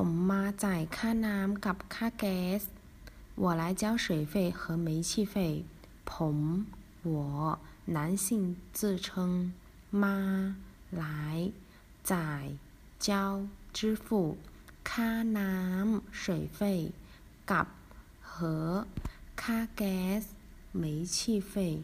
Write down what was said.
ผมมาจ่ายค่าน้ำกั我来交水费和煤气费ผม我男性自称ม来จ่交支付ค่าน้水费กับ和ค่าแก๊ส煤气费